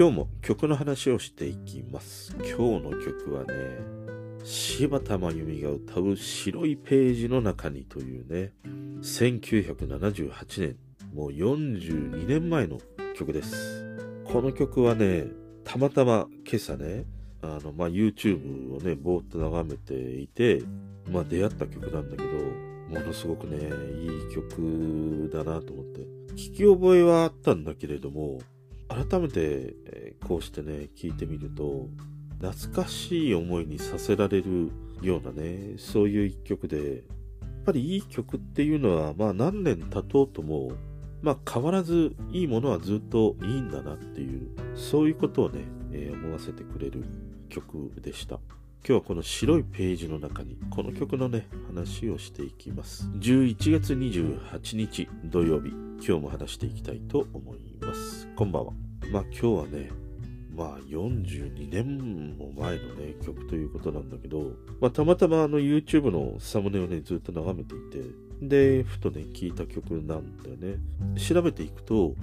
今日も曲の話をしていきます。今日の曲はね、柴田真由美が歌う白いページの中にというね、1978年、もう42年前の曲です。この曲はね、たまたま今朝ね、あの、まあ、YouTube をね、ぼーっと眺めていて、まあ、出会った曲なんだけど、ものすごくね、いい曲だなと思って。聞き覚えはあったんだけれども、改めて、えこうしてね、聞いてみると、懐かしい思いにさせられるようなね、そういう一曲で、やっぱりいい曲っていうのは、まあ何年経とうとも、まあ変わらずいいものはずっといいんだなっていう、そういうことをね、えー思わせてくれる曲でした。今日はこの白いページの中にこの曲のね話をしていきます。11月28日土曜日。今日も話していきたいと思います。こんばんは。まあ今日はねまあ42年も前のね曲ということなんだけど、まあ、たまたまあの YouTube のサムネをねずっと眺めていてでふとね聞いた曲なんだよね。調べていくと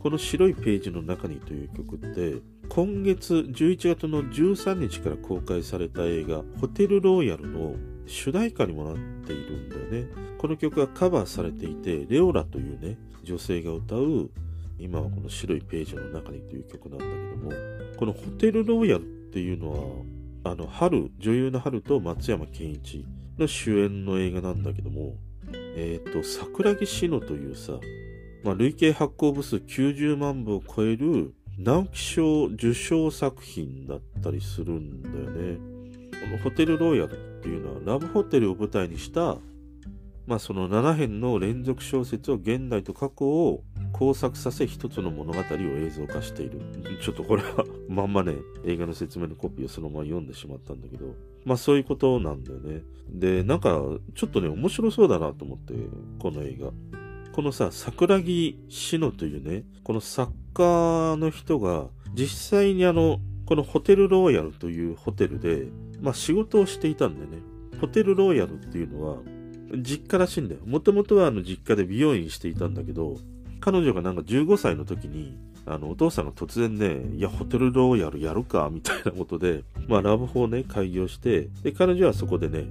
この白いページの中にという曲って今月11月の13日から公開された映画ホテルロイヤルの主題歌にもなっているんだよね。この曲がカバーされていてレオラというね女性が歌う今はこの白いページの中にという曲なんだけどもこのホテルロイヤルっていうのはあの春女優の春と松山ケンイチの主演の映画なんだけどもえっ、と桜木志乃というさまあ、累計発行部数90万部を超える直木賞受賞作品だったりするんだよね。このホテルロイヤルっていうのはラブホテルを舞台にした、まあその7編の連続小説を現代と過去を交錯させ一つの物語を映像化している。ちょっとこれは まんまね、映画の説明のコピーをそのまま読んでしまったんだけど、まあそういうことなんだよね。で、なんかちょっとね、面白そうだなと思って、この映画。このさ、桜木志乃というね、この作家の人が、実際にあの、このホテルローヤルというホテルで、まあ仕事をしていたんだよね。ホテルローヤルっていうのは、実家らしいんだよ。もともとはあの実家で美容院していたんだけど、彼女がなんか15歳の時に、あの、お父さんが突然ね、いや、ホテルローヤルやるか、みたいなことで、まあ、ラブホをね、開業して、で、彼女はそこでね、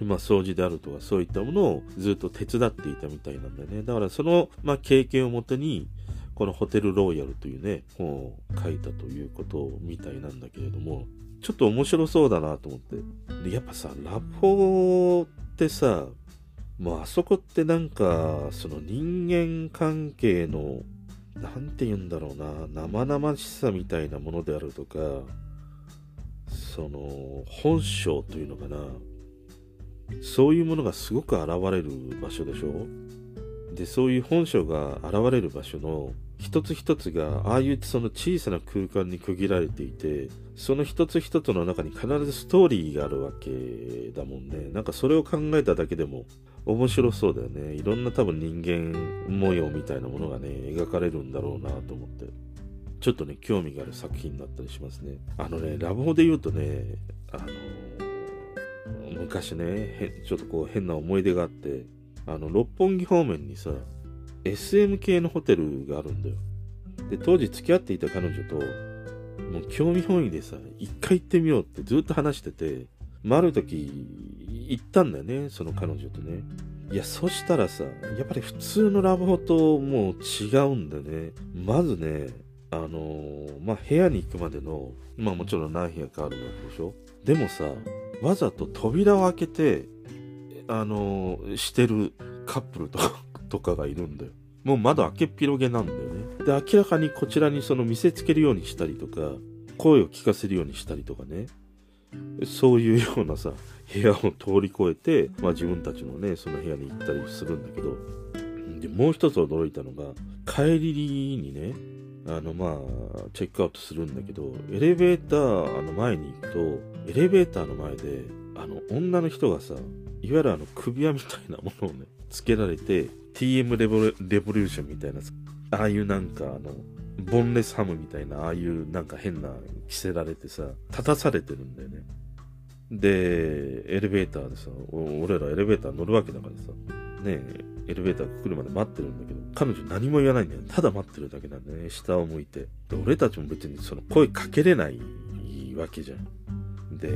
まあ、掃除であるとかそういったものをずっと手伝っていたみたいなんだよね。だからその、まあ、経験をもとに、このホテルローヤルというね、本を書いたということみたいなんだけれども、ちょっと面白そうだなと思って。で、やっぱさ、ラボってさ、まああそこってなんか、その人間関係の、何て言うんだろうな、生々しさみたいなものであるとか、その、本性というのかな、そういうものがすごく現れる場所でしょ？で、そういう本性が現れる場所の一つ一つが、ああいうその小さな空間に区切られていて、その一つ一つの中に必ずストーリーがあるわけだもんね。なんかそれを考えただけでも面白そうだよね。いろんな多分人間模様みたいなものがね、描かれるんだろうなと思って。ちょっとね、興味がある作品だったりしますね。あのね、ラブホで言うとね、あの昔ねちょっとこう変な思い出があってあの六本木方面にさ SM 系のホテルがあるんだよ。で当時付き合っていた彼女ともう興味本位でさ一回行ってみようってずっと話してて、まあ、ある時行ったんだよねその彼女とね。いやそしたらさやっぱり普通のラブホともう違うんだね。まずねあのーまあ部屋に行くまでのまあもちろん何部屋かあるわけでしょ。でもさわざと扉を開けて、あのーしてるカップルとか。とかがいるんだよ。もう窓開けっぴろげなんだよね。で、明らかにこちらにその見せつけるようにしたりとか、声を聞かせるようにしたりとかね。そういうようなさ、部屋を通り越えて、まあ自分たちのね、その部屋に行ったりするんだけど、で、もう一つ驚いたのが、帰りにね、あのまあ、チェックアウトするんだけど、エレベーターの前に行くと、エレベーターの前で、あの、女の人がさ、いわゆるあの首輪みたいなものをね、つけられて、TM レボレボリューションみたいな、ああいうなんかあの、ボンレスハムみたいな、ああいうなんか変な着せられてさ、立たされてるんだよね。で、エレベーターでさ、俺らエレベーター乗るわけだからさ、ねエレベーター来るまで待ってるんだけど、彼女何も言わないんだよ。ただ待ってるだけなんだね。下を向いて。で、俺たちも別にその声かけれないわけじゃん。で、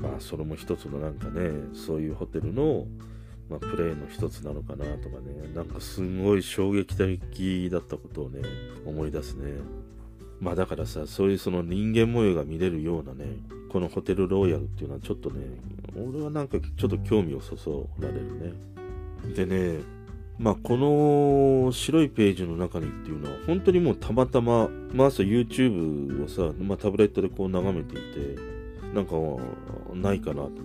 まあ、それも一つのなんかね、そういうホテルの、まあ、プレイの一つなのかなとかね、なんかすごい衝撃的だったことをね、思い出すね。まあだからさ、そういうその人間模様が見れるようなね、このホテルロイヤルっていうのはちょっとね、俺はなんかちょっと興味をそそられるね。でね、まあこの白いページの中にっていうのは本当にもうたまたま、まあ朝 YouTube をさ、まあタブレットでこう眺めていて、なんかないかなと思って。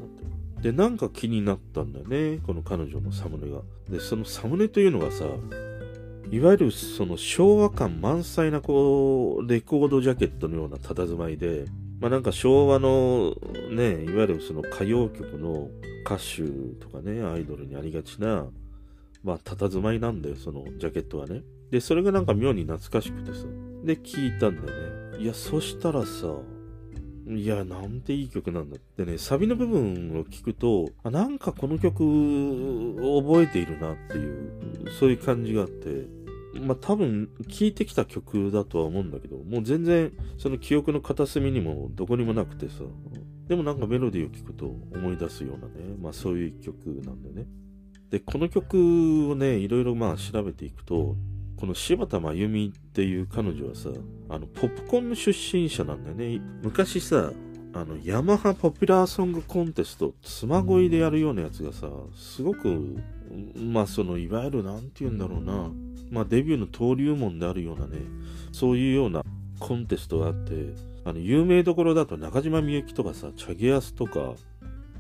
で、なんか気になったんだよね、この彼女のサムネが。で、そのサムネというのがさ、いわゆるその昭和感満載なこう、レコードジャケットのような佇まいで、まあなんか昭和のね、いわゆるその歌謡曲の歌手とかね、アイドルにありがちな、まあ佇まいなんだよ、そのジャケットはね。で、それがなんか妙に懐かしくてさ。で、聞いたんだよね。いや、そしたらさ、いや、なんていい曲なんだってね、サビの部分を聞くと、あなんかこの曲覚えているなっていう、そういう感じがあって、まあ多分聴いてきた曲だとは思うんだけど、もう全然その記憶の片隅にもどこにもなくてさ、でもなんかメロディーを聴くと思い出すようなね、まあそういう曲なんだよね。で、この曲をね、いろいろまあ調べていくと、この柴田真由美っていう彼女はさ、あの、ポップコーンの出身者なんだよね。昔さ、あの、ヤマハポピュラーソングコンテスト、妻恋でやるようなやつがさ、すごく、まあその、いわゆるなんて言うんだろうな、まあデビューの登竜門であるようなね、そういうようなコンテストがあって、あの、有名どころだと中島みゆきとかさ、チャゲアスとか、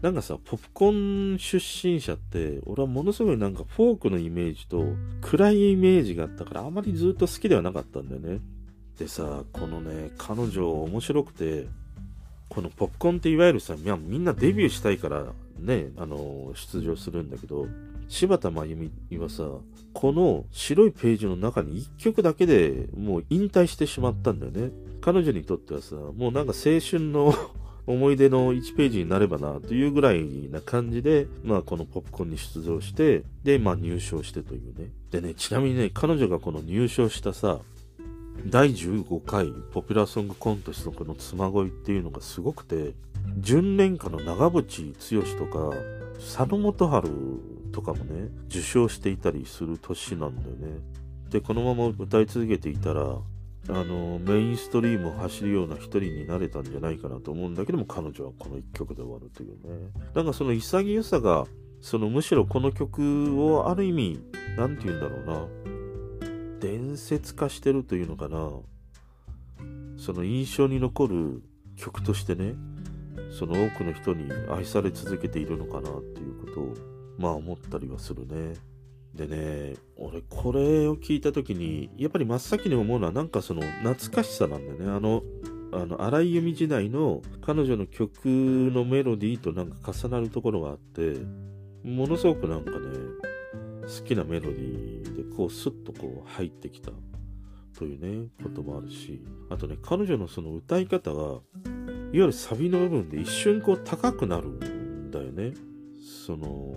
なんかさ、ポップコーン出身者って、俺はものすごいなんかフォークのイメージと暗いイメージがあったから、あまりずっと好きではなかったんだよね。でさ、このね、彼女面白くて、このポップコーンっていわゆるさ、みんなデビューしたいからね、あの、出場するんだけど、柴田真由美はさ、この白いページの中に1曲だけでもう引退してしまったんだよね。彼女にとってはさ、もうなんか青春の思い出の1ページになればなというぐらいな感じで、まあこのポップコーンに出場して、で、まあ入賞してというね。でね、ちなみにね、彼女がこの入賞したさ、第15回ポピュラーソングコンテストのこの妻恋っていうのがすごくて、純恋歌の長渕剛とか、佐野元春とかもね、受賞していたりする年なんだよね。で、このまま歌い続けていたら、あの、メインストリームを走るような一人になれたんじゃないかなと思うんだけども、彼女はこの一曲で終わるというね。なんかその潔さが、そのむしろこの曲をある意味、なんて言うんだろうな、伝説化してるというのかな、その印象に残る曲としてね、その多くの人に愛され続けているのかなっていうことを、まあ思ったりはするね。でね、俺これを聞いた時に、やっぱり真っ先に思うのはなんかその懐かしさなんだよね。あの、あの、荒井由実時代の彼女の曲のメロディーとなんか重なるところがあって、ものすごくなんかね、好きなメロディーでこうスッとこう入ってきたというね、こともあるし、あとね、彼女のその歌い方が、いわゆるサビの部分で一瞬こう高くなるんだよね。その、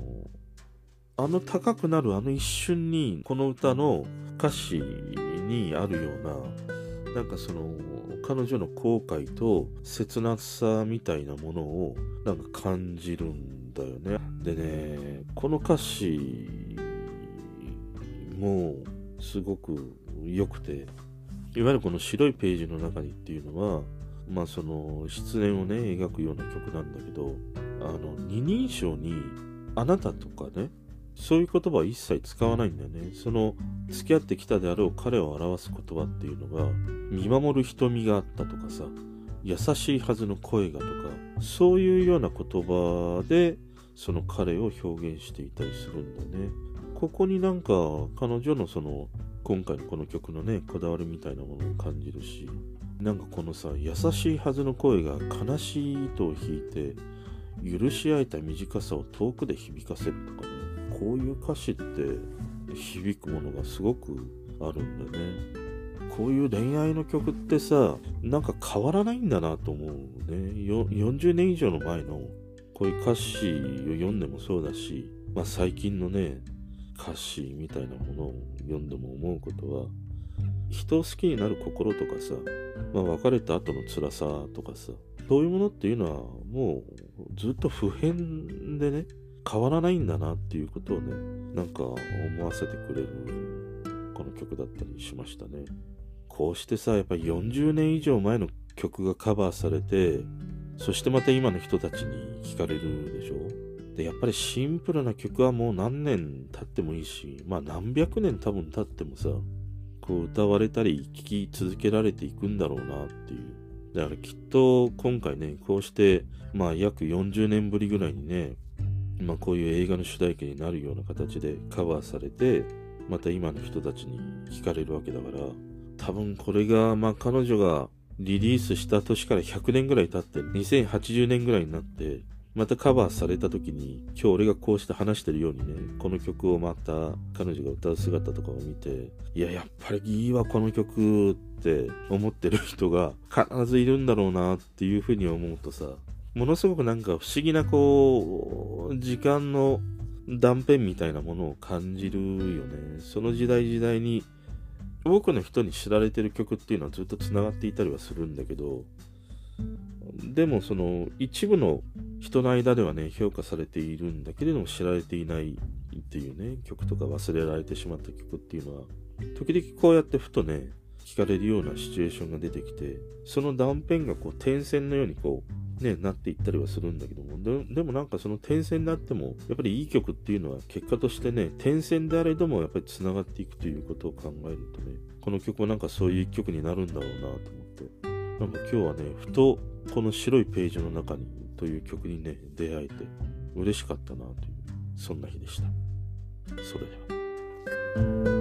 あの高くなるあの一瞬に、この歌の歌詞にあるような、なんかその、彼女の後悔と切なさみたいなものをなんか感じるんだよね。でね、この歌詞もすごく良くて、いわゆるこの白いページの中にっていうのは、まあその失恋をね、描くような曲なんだけど、あの、二人称にあなたとかね、そういう言葉は一切使わないんだよね。その、付き合ってきたであろう彼を表す言葉っていうのが、見守る瞳があったとかさ、優しいはずの声がとか、そういうような言葉で、その彼を表現していたりするんだよね。ここになんか、彼女のその、今回のこの曲のね、こだわりみたいなものを感じるし、なんかこのさ、優しいはずの声が悲しい糸を引いて、許し合えた短さを遠くで響かせるとかね。こういう歌詞って響くものがすごくあるんだね。こういう恋愛の曲ってさ、なんか変わらないんだなと思うね。40年以上の前のこういう歌詞を読んでもそうだし、まあ最近のね、歌詞みたいなものを読んでも思うことは人を好きになる心とかさ、まあ、別れた後の辛さとかさそういうものっていうのはもうずっと普遍でね変わらないんだなっていうことをねなんか思わせてくれるこの曲だったりしましたね。こうしてさやっぱり40年以上前の曲がカバーされてそしてまた今の人たちに聴かれるでしょ？でやっぱりシンプルな曲はもう何年経ってもいいしまあ何百年多分経ってもさこう歌われたり聴き続けられていくんだろうなっていう。だからきっと今回ねこうしてまあ約40年ぶりぐらいにねまあこういう映画の主題歌になるような形でカバーされてまた今の人たちに聞かれるわけだから多分これがまあ彼女がリリースした年から100年ぐらい経って2080年ぐらいになってまたカバーされた時に今日俺がこうして話してるようにねこの曲をまた彼女が歌う姿とかを見ていややっぱりいいわこの曲って思ってる人が必ずいるんだろうなっていうふうに思うとさものすごくなんか不思議なこ時間の断片みたいなものを感じるよね。その時代時代に多くの人に知られてる曲っていうのはずっと繋がっていたりはするんだけど、でもその一部の人の間ではね、評価されているんだけれども知られていないっていうね、曲とか忘れられてしまった曲っていうのは、時々こうやってふとね、聞かれるようなシチュエーションが出てきて、その断片がこう点線のようにこう、ね、なっていったりはするんだけども、ででもなんかその点線であっても、やっぱりいい曲っていうのは結果としてね、点線であれどもやっぱり繋がっていくということを考えるとね、この曲はなんかそういう一曲になるんだろうなと思って、なんか今日はね、ふとこの白いページの中にという曲にね、出会えて嬉しかったなという、そんな日でした。それでは。